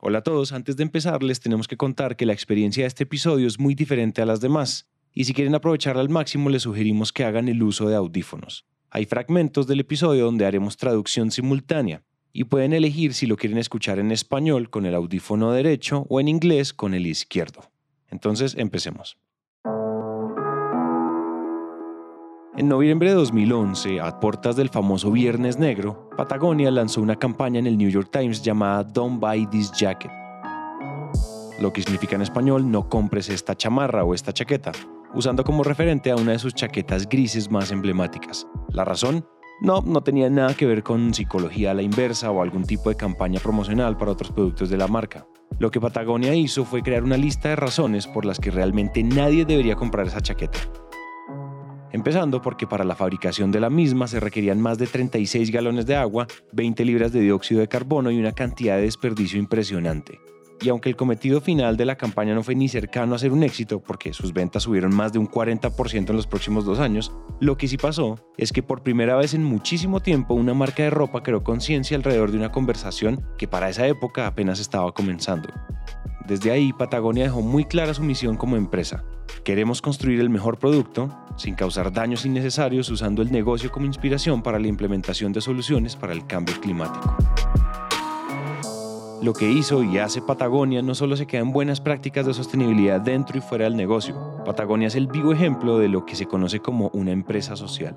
Hola a todos, antes de empezar les tenemos que contar que la experiencia de este episodio es muy diferente a las demás, y si quieren aprovecharla al máximo les sugerimos que hagan el uso de audífonos. Hay fragmentos del episodio donde haremos traducción simultánea, y pueden elegir si lo quieren escuchar en español con el audífono derecho o en inglés con el izquierdo. Entonces, empecemos. En noviembre de 2011, a puertas del famoso Viernes Negro, Patagonia lanzó una campaña en el New York Times llamada Don't Buy This Jacket, lo que significa en español no compres esta chamarra o esta chaqueta, usando como referente a una de sus chaquetas grises más emblemáticas. La razón, no, no tenía nada que ver con psicología a la inversa o algún tipo de campaña promocional para otros productos de la marca. Lo que Patagonia hizo fue crear una lista de razones por las que realmente nadie debería comprar esa chaqueta. Empezando porque para la fabricación de la misma se requerían más de 36 galones de agua, 20 libras de dióxido de carbono y una cantidad de desperdicio impresionante y aunque el cometido final de la campaña no fue ni cercano a ser un éxito, porque sus ventas subieron más de un 40% en los próximos dos años, lo que sí pasó es que por primera vez en muchísimo tiempo una marca de ropa creó conciencia alrededor de una conversación que para esa época apenas estaba comenzando. Desde ahí, Patagonia dejó muy clara su misión como empresa. Queremos construir el mejor producto sin causar daños innecesarios usando el negocio como inspiración para la implementación de soluciones para el cambio climático. Lo que hizo y hace Patagonia no solo se queda en buenas prácticas de sostenibilidad dentro y fuera del negocio, Patagonia es el vivo ejemplo de lo que se conoce como una empresa social.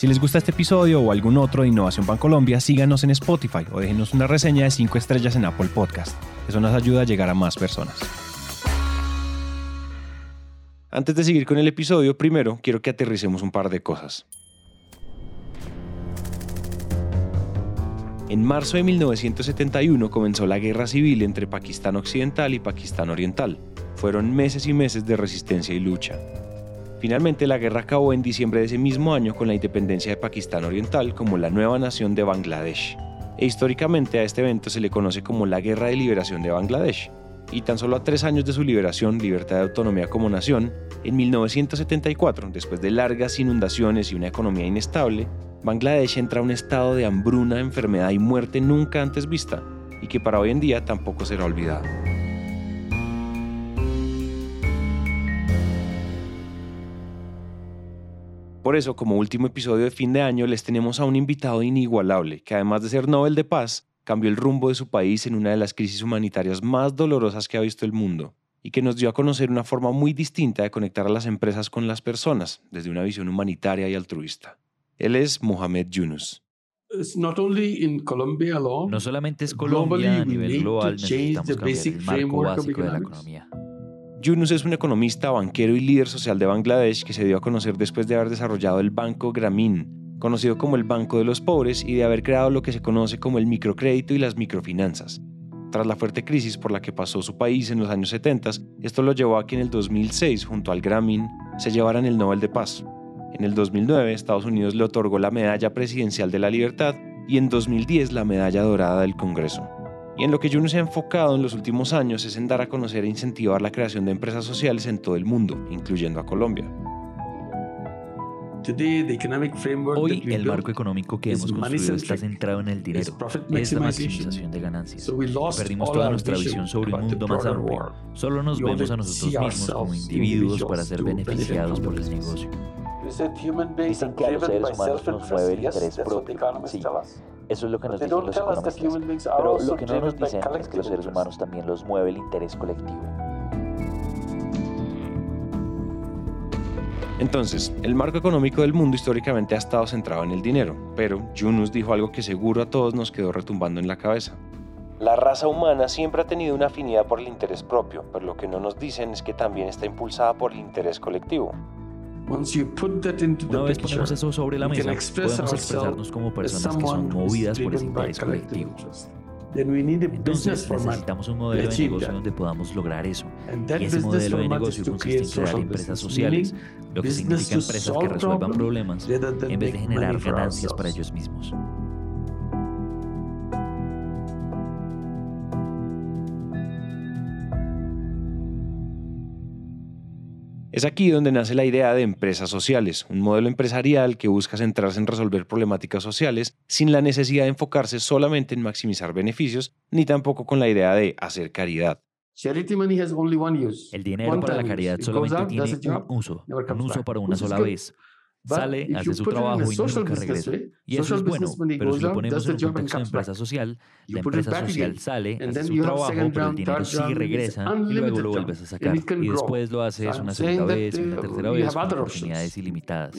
Si les gusta este episodio o algún otro de Innovación Bancolombia, síganos en Spotify o déjenos una reseña de 5 estrellas en Apple Podcast. Eso nos ayuda a llegar a más personas. Antes de seguir con el episodio, primero quiero que aterricemos un par de cosas. En marzo de 1971 comenzó la guerra civil entre Pakistán Occidental y Pakistán Oriental. Fueron meses y meses de resistencia y lucha. Finalmente, la guerra acabó en diciembre de ese mismo año con la independencia de Pakistán Oriental como la nueva nación de Bangladesh. E históricamente a este evento se le conoce como la Guerra de Liberación de Bangladesh. Y tan solo a tres años de su liberación, libertad de autonomía como nación, en 1974, después de largas inundaciones y una economía inestable, Bangladesh entra a un estado de hambruna, enfermedad y muerte nunca antes vista, y que para hoy en día tampoco será olvidado. Por eso, como último episodio de fin de año, les tenemos a un invitado inigualable, que además de ser Nobel de Paz, cambió el rumbo de su país en una de las crisis humanitarias más dolorosas que ha visto el mundo, y que nos dio a conocer una forma muy distinta de conectar a las empresas con las personas, desde una visión humanitaria y altruista. Él es Mohamed Yunus. No solamente es Colombia, a nivel global necesitamos cambiar el marco básico de la economía. Yunus es un economista, banquero y líder social de Bangladesh que se dio a conocer después de haber desarrollado el Banco Grameen, conocido como el Banco de los Pobres, y de haber creado lo que se conoce como el microcrédito y las microfinanzas. Tras la fuerte crisis por la que pasó su país en los años 70, esto lo llevó a que en el 2006, junto al Grameen, se llevaran el Nobel de Paz. En el 2009, Estados Unidos le otorgó la Medalla Presidencial de la Libertad y en 2010 la Medalla Dorada del Congreso. Y en lo que Juno se ha enfocado en los últimos años es en dar a conocer e incentivar la creación de empresas sociales en todo el mundo, incluyendo a Colombia. Hoy el marco económico que hemos construido está centrado en el dinero, es la maximización de ganancias. Perdimos toda nuestra visión sobre un mundo más amplio. Solo nos vemos a nosotros mismos como individuos para ser beneficiados por el negocio. Dicen que a los seres humanos nos mueve el interés propio. Sí, eso es lo que nos dicen los economistas. Pero lo que no nos dicen es que los seres humanos también los mueve el interés colectivo. Entonces, el marco económico del mundo históricamente ha estado centrado en el dinero, pero Yunus dijo algo que seguro a todos nos quedó retumbando en la cabeza. La raza humana siempre ha tenido una afinidad por el interés propio, pero lo que no nos dicen es que también está impulsada por el interés colectivo. Una vez ponemos eso sobre la mesa, podemos expresarnos como personas que son movidas por ese interés colectivo. Entonces necesitamos un modelo de negocio donde podamos lograr eso. Y ese modelo de negocio consiste en crear empresas sociales, lo que significa empresas que resuelvan problemas en vez de generar ganancias para ellos mismos. Es aquí donde nace la idea de empresas sociales, un modelo empresarial que busca centrarse en resolver problemáticas sociales sin la necesidad de enfocarse solamente en maximizar beneficios, ni tampoco con la idea de hacer caridad. El dinero para la caridad solamente tiene un uso, un uso para una sola vez sale, hace su trabajo y nunca regresa. Y eso es bueno, pero si lo ponemos en un contexto de empresa social, la empresa social sale, hace su trabajo, pero el dinero sigue regresa y luego lo vuelves a sacar. Y después lo haces una segunda vez, una tercera vez, con oportunidades ilimitadas.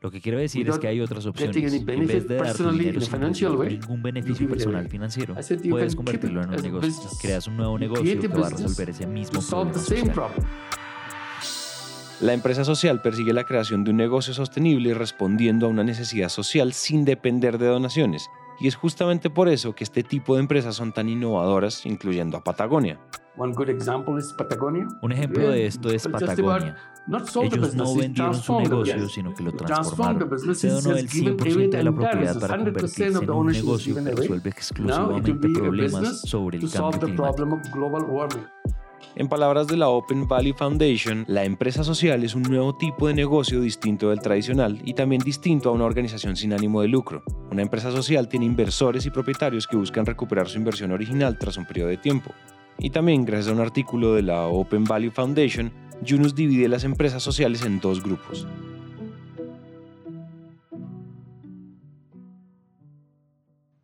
Lo que quiero decir es que hay otras opciones. En vez de darte dinero sin ningún beneficio personal financiero, puedes convertirlo en un negocio. Creas un nuevo negocio que va a resolver ese mismo problema social. La empresa social persigue la creación de un negocio sostenible respondiendo a una necesidad social sin depender de donaciones, y es justamente por eso que este tipo de empresas son tan innovadoras, incluyendo a Patagonia. Un ejemplo de esto es Patagonia. Ellos no vendieron su negocio, sino que lo transformaron. Se donó el 100% de la propiedad para convertirse en un negocio que resuelve exclusivamente problemas sobre el cambio climático. En palabras de la Open Valley Foundation, la empresa social es un nuevo tipo de negocio distinto del tradicional y también distinto a una organización sin ánimo de lucro. Una empresa social tiene inversores y propietarios que buscan recuperar su inversión original tras un periodo de tiempo. Y también, gracias a un artículo de la Open Value Foundation, Yunus divide las empresas sociales en dos grupos.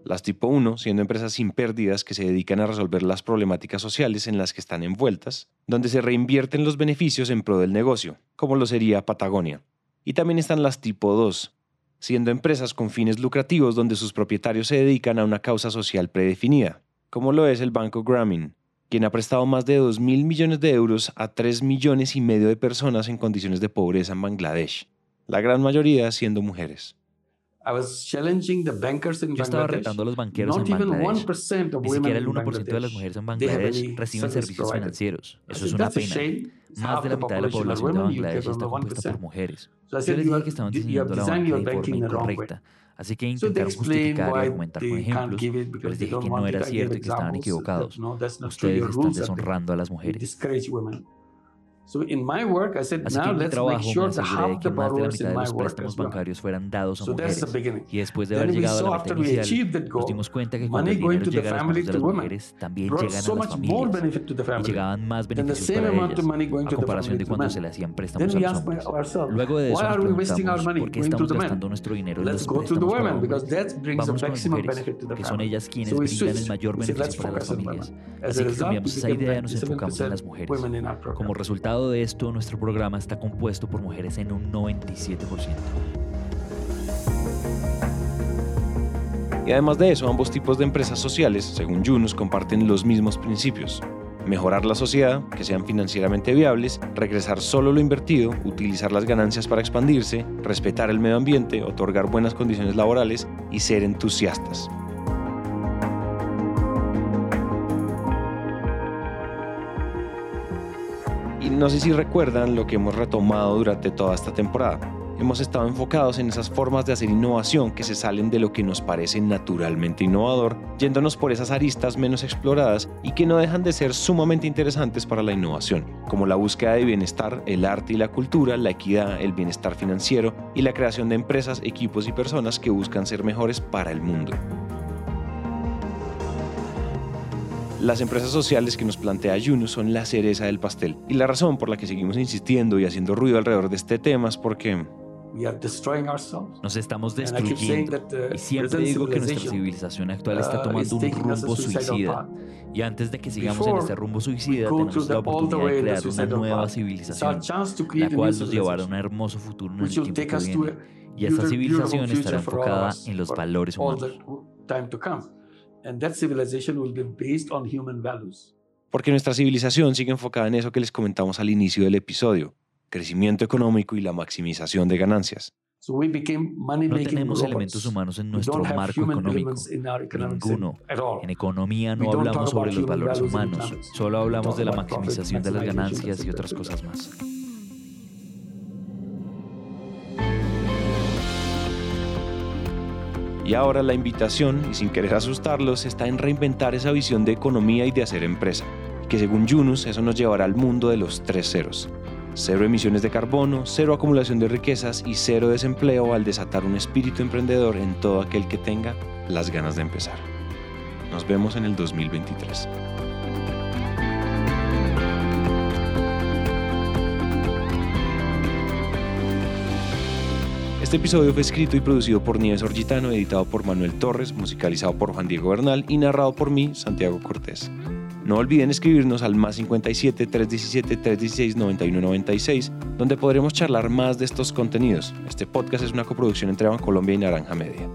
Las tipo 1 siendo empresas sin pérdidas que se dedican a resolver las problemáticas sociales en las que están envueltas, donde se reinvierten los beneficios en pro del negocio, como lo sería Patagonia. Y también están las tipo 2, siendo empresas con fines lucrativos donde sus propietarios se dedican a una causa social predefinida, como lo es el Banco Grameen, quien ha prestado más de 2 mil millones de euros a 3 millones y medio de personas en condiciones de pobreza en Bangladesh, la gran mayoría siendo mujeres. Yo estaba retando a los banqueros en Bangladesh. Ni siquiera el 1% de las mujeres en Bangladesh reciben servicios financieros. Eso es una pena. Más de la mitad de la población de Bangladesh está compuesta por mujeres. Yo les dije que estaban diseñando la banca de forma incorrecta. Así que intentaron justificar y argumentar con ejemplos. Yo les dije que no era cierto y que estaban equivocados. Ustedes están deshonrando a las mujeres. Así que en mi trabajo me aseguré que más de la mitad de los préstamos bancarios fueran dados a mujeres. Y después de haber llegado a la meta inicial, nos dimos cuenta que cuando el dinero llega a las manos de las mujeres, también llegan a las familias. Y llegaban más beneficios para ellas, a comparación de cuando se le hacían préstamos a los hombres. Luego de eso nos preguntamos, ¿por qué estamos gastando nuestro dinero en los préstamos para hombres? Vamos con las mujeres, que son ellas quienes brindan el mayor beneficio para las familias. Así que cambiamos esa idea y nos enfocamos en las mujeres. Como resultado de esto, nuestro programa está compuesto por mujeres en un 97%. Y además de eso, ambos tipos de empresas sociales, según Yunus, comparten los mismos principios. Mejorar la sociedad, que sean financieramente viables, regresar solo lo invertido, utilizar las ganancias para expandirse, respetar el medio ambiente, otorgar buenas condiciones laborales y ser entusiastas. No sé si recuerdan lo que hemos retomado durante toda esta temporada. Hemos estado enfocados en esas formas de hacer innovación que se salen de lo que nos parece naturalmente innovador, yéndonos por esas aristas menos exploradas y que no dejan de ser sumamente interesantes para la innovación, como la búsqueda de bienestar, el arte y la cultura, la equidad, el bienestar financiero y la creación de empresas, equipos y personas que buscan ser mejores para el mundo. Las empresas sociales que nos plantea Yunus son la cereza del pastel. Y la razón por la que seguimos insistiendo y haciendo ruido alrededor de este tema es porque nos estamos destruyendo. Y siempre digo que nuestra civilización actual está uh, tomando un rumbo suicida. Y antes de que sigamos en este rumbo suicida, tenemos la oportunidad de crear una nueva civilización, la cual nos llevará a un hermoso futuro en el tiempo que viene. Y esta civilización estará enfocada en los valores humanos. Porque nuestra civilización sigue enfocada en eso que les comentamos al inicio del episodio, crecimiento económico y la maximización de ganancias. No tenemos elementos humanos en nuestro marco económico. Ninguno. En economía no hablamos sobre los valores humanos, solo hablamos de la maximización de las ganancias y otras cosas más. Y ahora la invitación, y sin querer asustarlos, está en reinventar esa visión de economía y de hacer empresa, que según Yunus eso nos llevará al mundo de los tres ceros. Cero emisiones de carbono, cero acumulación de riquezas y cero desempleo al desatar un espíritu emprendedor en todo aquel que tenga las ganas de empezar. Nos vemos en el 2023. Este episodio fue escrito y producido por Nieves Orgitano, editado por Manuel Torres, musicalizado por Juan Diego Bernal y narrado por mí, Santiago Cortés. No olviden escribirnos al más 57 317 316 9196, donde podremos charlar más de estos contenidos. Este podcast es una coproducción entre Colombia y Naranja Media.